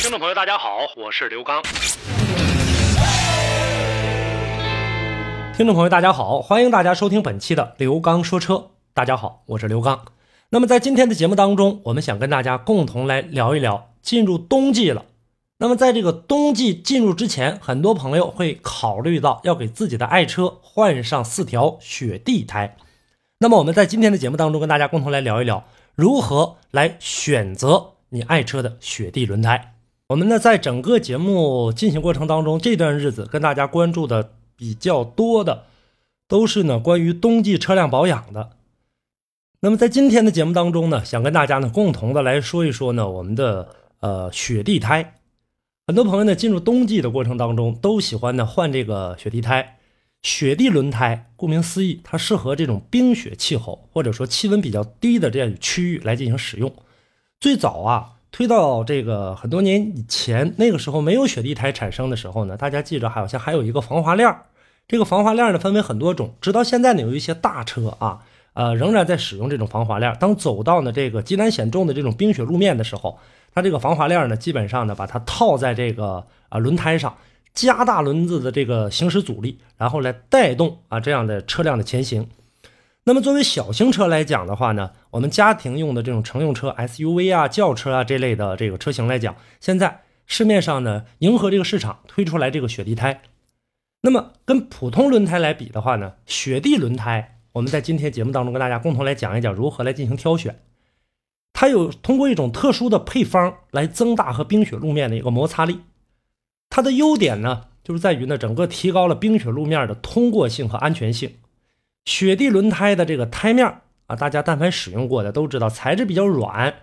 听众朋友，大家好，我是刘刚。听众朋友，大家好，欢迎大家收听本期的刘刚说车。大家好，我是刘刚。那么在今天的节目当中，我们想跟大家共同来聊一聊，进入冬季了。那么在这个冬季进入之前，很多朋友会考虑到要给自己的爱车换上四条雪地胎。那么我们在今天的节目当中，跟大家共同来聊一聊，如何来选择你爱车的雪地轮胎。我们呢，在整个节目进行过程当中，这段日子跟大家关注的比较多的，都是呢关于冬季车辆保养的。那么在今天的节目当中呢，想跟大家呢共同的来说一说呢我们的呃雪地胎。很多朋友呢进入冬季的过程当中，都喜欢呢换这个雪地胎。雪地轮胎，顾名思义，它适合这种冰雪气候或者说气温比较低的这样区域来进行使用。最早啊。推到这个很多年以前，那个时候没有雪地胎产生的时候呢，大家记着，好像还有一个防滑链这个防滑链呢分为很多种，直到现在呢，有一些大车啊，呃，仍然在使用这种防滑链当走到呢这个极难险重的这种冰雪路面的时候，它这个防滑链呢，基本上呢把它套在这个啊轮胎上，加大轮子的这个行驶阻力，然后来带动啊这样的车辆的前行。那么作为小型车来讲的话呢，我们家庭用的这种乘用车 SUV 啊、轿车啊这类的这个车型来讲，现在市面上呢，迎合这个市场推出来这个雪地胎。那么跟普通轮胎来比的话呢，雪地轮胎，我们在今天节目当中跟大家共同来讲一讲如何来进行挑选。它有通过一种特殊的配方来增大和冰雪路面的一个摩擦力。它的优点呢，就是在于呢，整个提高了冰雪路面的通过性和安全性。雪地轮胎的这个胎面啊，大家但凡使用过的都知道，材质比较软。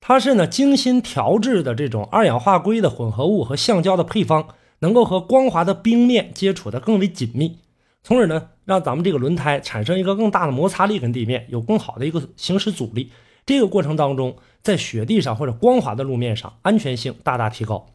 它是呢精心调制的这种二氧化硅的混合物和橡胶的配方，能够和光滑的冰面接触的更为紧密，从而呢让咱们这个轮胎产生一个更大的摩擦力跟地面有更好的一个行驶阻力。这个过程当中，在雪地上或者光滑的路面上，安全性大大提高。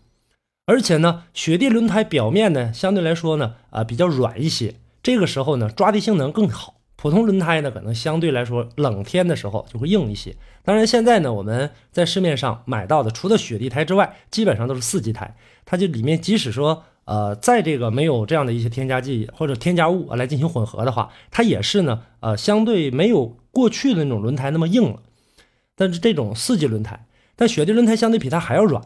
而且呢，雪地轮胎表面呢相对来说呢啊比较软一些。这个时候呢，抓地性能更好。普通轮胎呢，可能相对来说冷天的时候就会硬一些。当然，现在呢，我们在市面上买到的，除了雪地胎之外，基本上都是四季胎。它就里面即使说，呃，在这个没有这样的一些添加剂或者添加物来进行混合的话，它也是呢，呃，相对没有过去的那种轮胎那么硬了。但是这种四季轮胎，但雪地轮胎相对比它还要软。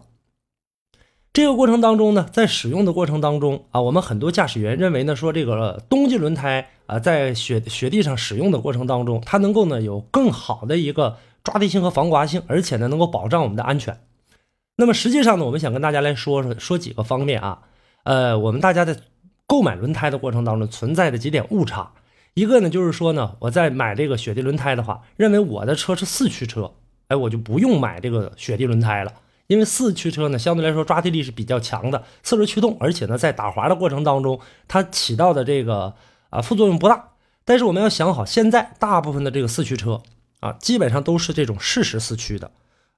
这个过程当中呢，在使用的过程当中啊，我们很多驾驶员认为呢，说这个冬季轮胎啊，在雪雪地上使用的过程当中，它能够呢有更好的一个抓地性和防滑性，而且呢能够保障我们的安全。那么实际上呢，我们想跟大家来说说说几个方面啊，呃，我们大家在购买轮胎的过程当中存在的几点误差，一个呢就是说呢，我在买这个雪地轮胎的话，认为我的车是四驱车，哎，我就不用买这个雪地轮胎了。因为四驱车呢，相对来说抓地力是比较强的，四轮驱动，而且呢，在打滑的过程当中，它起到的这个啊副作用不大。但是我们要想好，现在大部分的这个四驱车啊，基本上都是这种适时四驱的，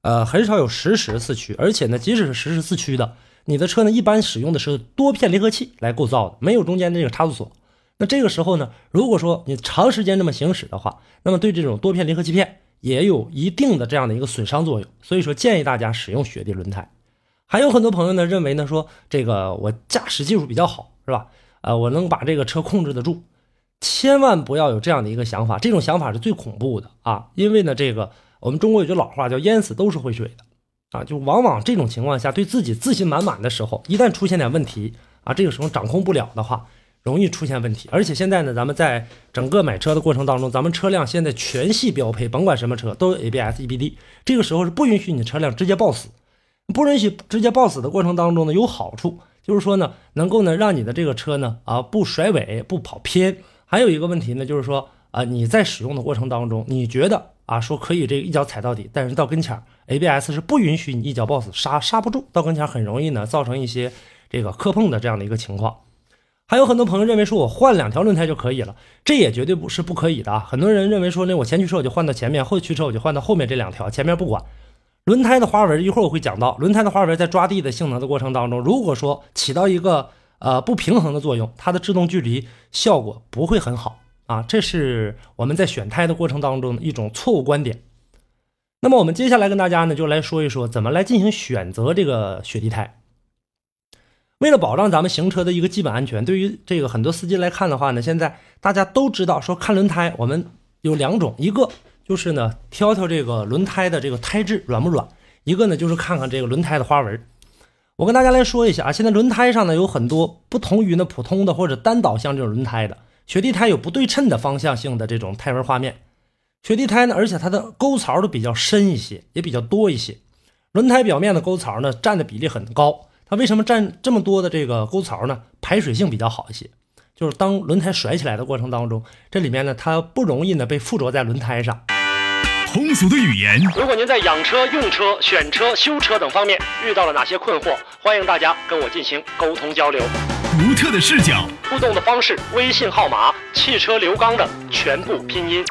呃，很少有实时四驱。而且呢，即使是实时四驱的，你的车呢，一般使用的是多片离合器来构造的，没有中间这个差速锁。那这个时候呢，如果说你长时间这么行驶的话，那么对这种多片离合器片。也有一定的这样的一个损伤作用，所以说建议大家使用雪地轮胎。还有很多朋友呢认为呢说这个我驾驶技术比较好是吧？呃，我能把这个车控制得住，千万不要有这样的一个想法，这种想法是最恐怖的啊！因为呢这个我们中国有句老话叫淹死都是会水的啊，就往往这种情况下对自己自信满满的时候，一旦出现点问题啊，这个时候掌控不了的话。容易出现问题，而且现在呢，咱们在整个买车的过程当中，咱们车辆现在全系标配，甭管什么车都有 ABS、EBD。这个时候是不允许你车辆直接抱死，不允许直接抱死的过程当中呢，有好处，就是说呢，能够呢让你的这个车呢啊不甩尾、不跑偏。还有一个问题呢，就是说啊你在使用的过程当中，你觉得啊说可以这个一脚踩到底，但是到跟前 ABS 是不允许你一脚抱死，刹刹不住，到跟前很容易呢造成一些这个磕碰的这样的一个情况。还有很多朋友认为说我换两条轮胎就可以了，这也绝对不是不可以的啊。很多人认为说呢，我前驱车我就换到前面，后驱车我就换到后面这两条，前面不管。轮胎的花纹一会儿我会讲到，轮胎的花纹在抓地的性能的过程当中，如果说起到一个呃不平衡的作用，它的制动距离效果不会很好啊。这是我们在选胎的过程当中的一种错误观点。那么我们接下来跟大家呢就来说一说怎么来进行选择这个雪地胎。为了保障咱们行车的一个基本安全，对于这个很多司机来看的话呢，现在大家都知道说看轮胎，我们有两种，一个就是呢挑挑这个轮胎的这个胎质软不软，一个呢就是看看这个轮胎的花纹。我跟大家来说一下啊，现在轮胎上呢有很多不同于呢普通的或者单导向这种轮胎的雪地胎有不对称的方向性的这种胎纹画面。雪地胎呢，而且它的沟槽都比较深一些，也比较多一些。轮胎表面的沟槽呢占的比例很高。它为什么占这么多的这个沟槽呢？排水性比较好一些，就是当轮胎甩起来的过程当中，这里面呢它不容易呢被附着在轮胎上。通俗的语言，如果您在养车、用车、选车、修车等方面遇到了哪些困惑，欢迎大家跟我进行沟通交流。独特的视角，互动的方式，微信号码：汽车刘刚的全部拼音。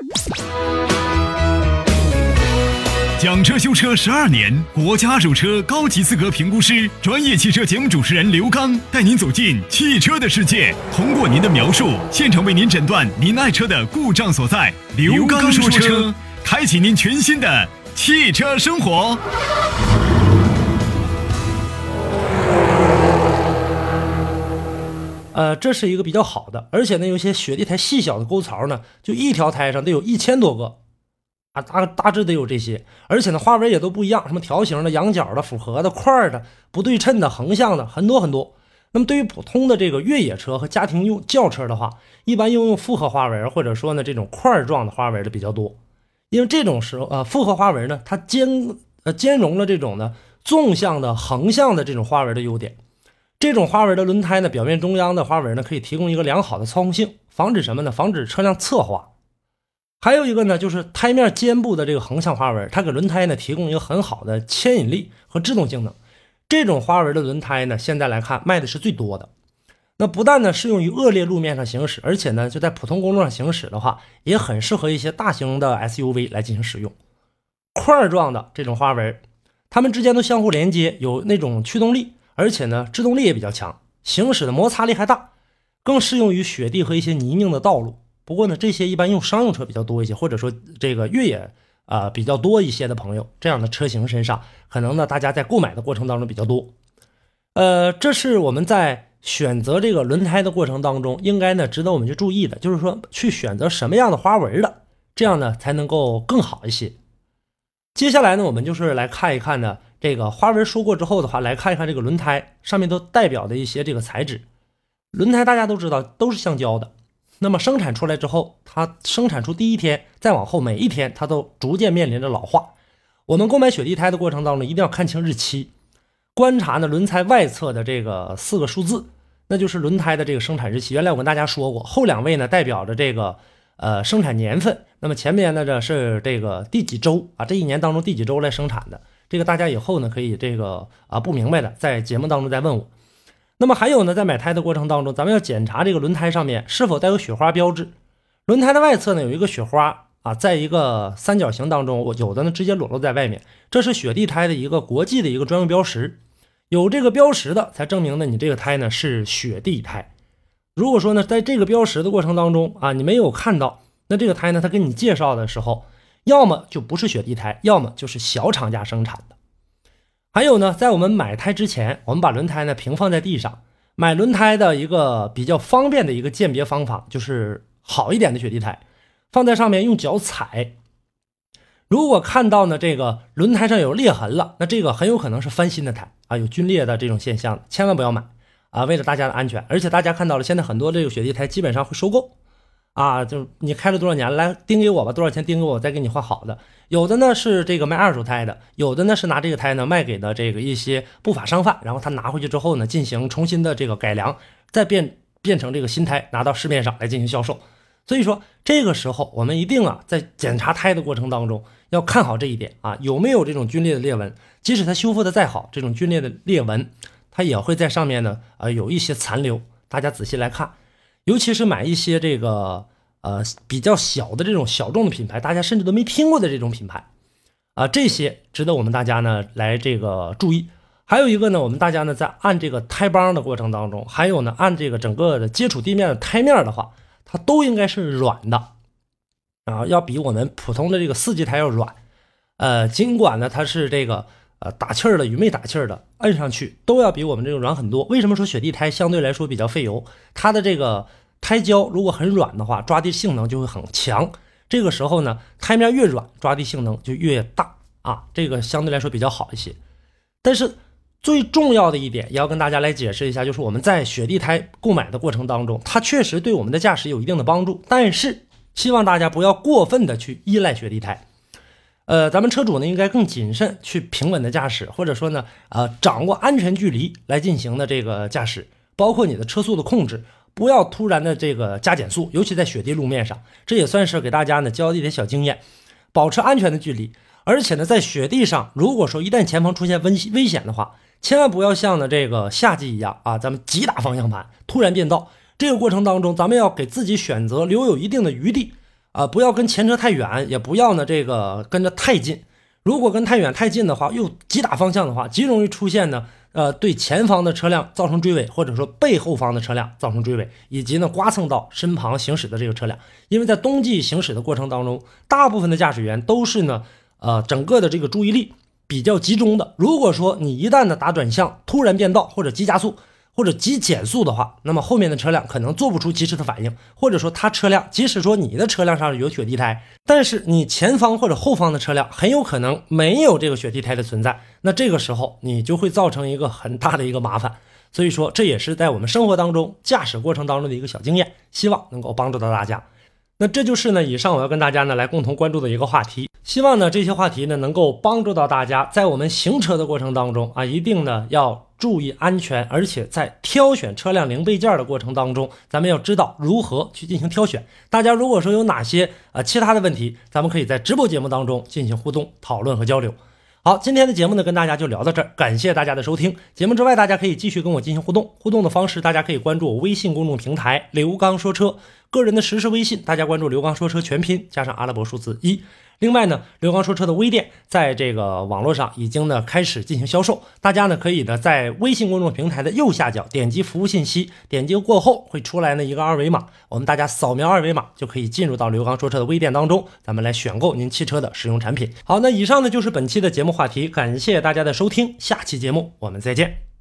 讲车修车十二年，国家二手车高级资格评估师，专业汽车节目主持人刘刚带您走进汽车的世界，通过您的描述，现场为您诊断您爱车的故障所在。刘刚说车，开启您全新的汽车生活。呃，这是一个比较好的，而且呢，有些雪地胎细小的沟槽呢，就一条胎上得有一千多个。啊，大大致得有这些，而且呢，花纹也都不一样，什么条形的、羊角的、复合的、块的、不对称的、横向的，很多很多。那么对于普通的这个越野车和家庭用轿车的话，一般应用复合花纹，或者说呢这种块状的花纹的比较多。因为这种时候，呃，复合花纹呢，它兼呃兼容了这种呢纵向的、横向的这种花纹的优点。这种花纹的轮胎呢，表面中央的花纹呢，可以提供一个良好的操控性，防止什么呢？防止车辆侧滑。还有一个呢，就是胎面肩部的这个横向花纹，它给轮胎呢提供一个很好的牵引力和制动性能。这种花纹的轮胎呢，现在来看卖的是最多的。那不但呢适用于恶劣路面上行驶，而且呢就在普通公路上行驶的话，也很适合一些大型的 SUV 来进行使用。块状的这种花纹，它们之间都相互连接，有那种驱动力，而且呢制动力也比较强，行驶的摩擦力还大，更适用于雪地和一些泥泞的道路。不过呢，这些一般用商用车比较多一些，或者说这个越野啊比较多一些的朋友，这样的车型身上，可能呢大家在购买的过程当中比较多。呃，这是我们在选择这个轮胎的过程当中，应该呢值得我们去注意的，就是说去选择什么样的花纹的，这样呢才能够更好一些。接下来呢，我们就是来看一看呢这个花纹说过之后的话，来看一看这个轮胎上面都代表的一些这个材质。轮胎大家都知道都是橡胶的。那么生产出来之后，它生产出第一天，再往后每一天，它都逐渐面临着老化。我们购买雪地胎的过程当中，一定要看清日期，观察呢轮胎外侧的这个四个数字，那就是轮胎的这个生产日期。原来我跟大家说过，后两位呢代表着这个呃生产年份，那么前面呢这是这个第几周啊？这一年当中第几周来生产的？这个大家以后呢可以这个啊不明白的，在节目当中再问我。那么还有呢，在买胎的过程当中，咱们要检查这个轮胎上面是否带有雪花标志。轮胎的外侧呢有一个雪花啊，在一个三角形当中，我有的呢直接裸露在外面，这是雪地胎的一个国际的一个专用标识。有这个标识的，才证明呢你这个胎呢是雪地胎。如果说呢在这个标识的过程当中啊，你没有看到，那这个胎呢，他跟你介绍的时候，要么就不是雪地胎，要么就是小厂家生产的。还有呢，在我们买胎之前，我们把轮胎呢平放在地上。买轮胎的一个比较方便的一个鉴别方法，就是好一点的雪地胎，放在上面用脚踩。如果看到呢这个轮胎上有裂痕了，那这个很有可能是翻新的胎啊，有皲裂的这种现象，千万不要买啊！为了大家的安全，而且大家看到了，现在很多这个雪地胎基本上会收购。啊，就你开了多少年，来盯给我吧，多少钱盯给我，再给你换好的。有的呢是这个卖二手胎的，有的呢是拿这个胎呢卖给的这个一些不法商贩，然后他拿回去之后呢进行重新的这个改良，再变变成这个新胎拿到市面上来进行销售。所以说这个时候我们一定啊在检查胎的过程当中要看好这一点啊有没有这种皲裂的裂纹，即使它修复的再好，这种皲裂的裂纹它也会在上面呢，呃，有一些残留。大家仔细来看，尤其是买一些这个呃比较小的这种小众的品牌，大家甚至都没听过的这种品牌，啊，这些值得我们大家呢来这个注意。还有一个呢，我们大家呢在按这个胎帮的过程当中，还有呢按这个整个的接触地面的胎面的话，它都应该是软的，啊，要比我们普通的这个四季胎要软。呃，尽管呢它是这个呃打气儿的与没打气儿的，摁上去都要比我们这个软很多。为什么说雪地胎相对来说比较费油？它的这个胎胶如果很软的话，抓地性能就会很强。这个时候呢，胎面越软，抓地性能就越大啊，这个相对来说比较好一些。但是最重要的一点，也要跟大家来解释一下，就是我们在雪地胎购买的过程当中，它确实对我们的驾驶有一定的帮助，但是希望大家不要过分的去依赖雪地胎。呃，咱们车主呢应该更谨慎去平稳的驾驶，或者说呢，呃，掌握安全距离来进行的这个驾驶，包括你的车速的控制，不要突然的这个加减速，尤其在雪地路面上，这也算是给大家呢教一点小经验，保持安全的距离。而且呢，在雪地上，如果说一旦前方出现危危险的话，千万不要像呢这个夏季一样啊，咱们急打方向盘，突然变道。这个过程当中，咱们要给自己选择留有一定的余地啊，不要跟前车太远，也不要呢这个跟着太近。如果跟太远太近的话，又急打方向的话，极容易出现呢呃对前方的车辆造成追尾，或者说背后方的车辆造成追尾，以及呢刮蹭到身旁行驶的这个车辆。因为在冬季行驶的过程当中，大部分的驾驶员都是呢呃整个的这个注意力。比较集中的，如果说你一旦呢打转向，突然变道或者急加速或者急减速的话，那么后面的车辆可能做不出及时的反应，或者说他车辆即使说你的车辆上有雪地胎，但是你前方或者后方的车辆很有可能没有这个雪地胎的存在，那这个时候你就会造成一个很大的一个麻烦。所以说这也是在我们生活当中驾驶过程当中的一个小经验，希望能够帮助到大家。那这就是呢，以上我要跟大家呢来共同关注的一个话题。希望呢这些话题呢能够帮助到大家，在我们行车的过程当中啊，一定呢要注意安全，而且在挑选车辆零配件的过程当中，咱们要知道如何去进行挑选。大家如果说有哪些呃其他的问题，咱们可以在直播节目当中进行互动讨论和交流。好，今天的节目呢跟大家就聊到这儿，感谢大家的收听。节目之外，大家可以继续跟我进行互动，互动的方式大家可以关注我微信公众平台刘刚说车。个人的实时微信，大家关注“刘刚说车”全拼加上阿拉伯数字一。另外呢，刘刚说车的微店在这个网络上已经呢开始进行销售，大家呢可以呢在微信公众平台的右下角点击服务信息，点击过后会出来呢一个二维码，我们大家扫描二维码就可以进入到刘刚说车的微店当中，咱们来选购您汽车的使用产品。好，那以上呢就是本期的节目话题，感谢大家的收听，下期节目我们再见。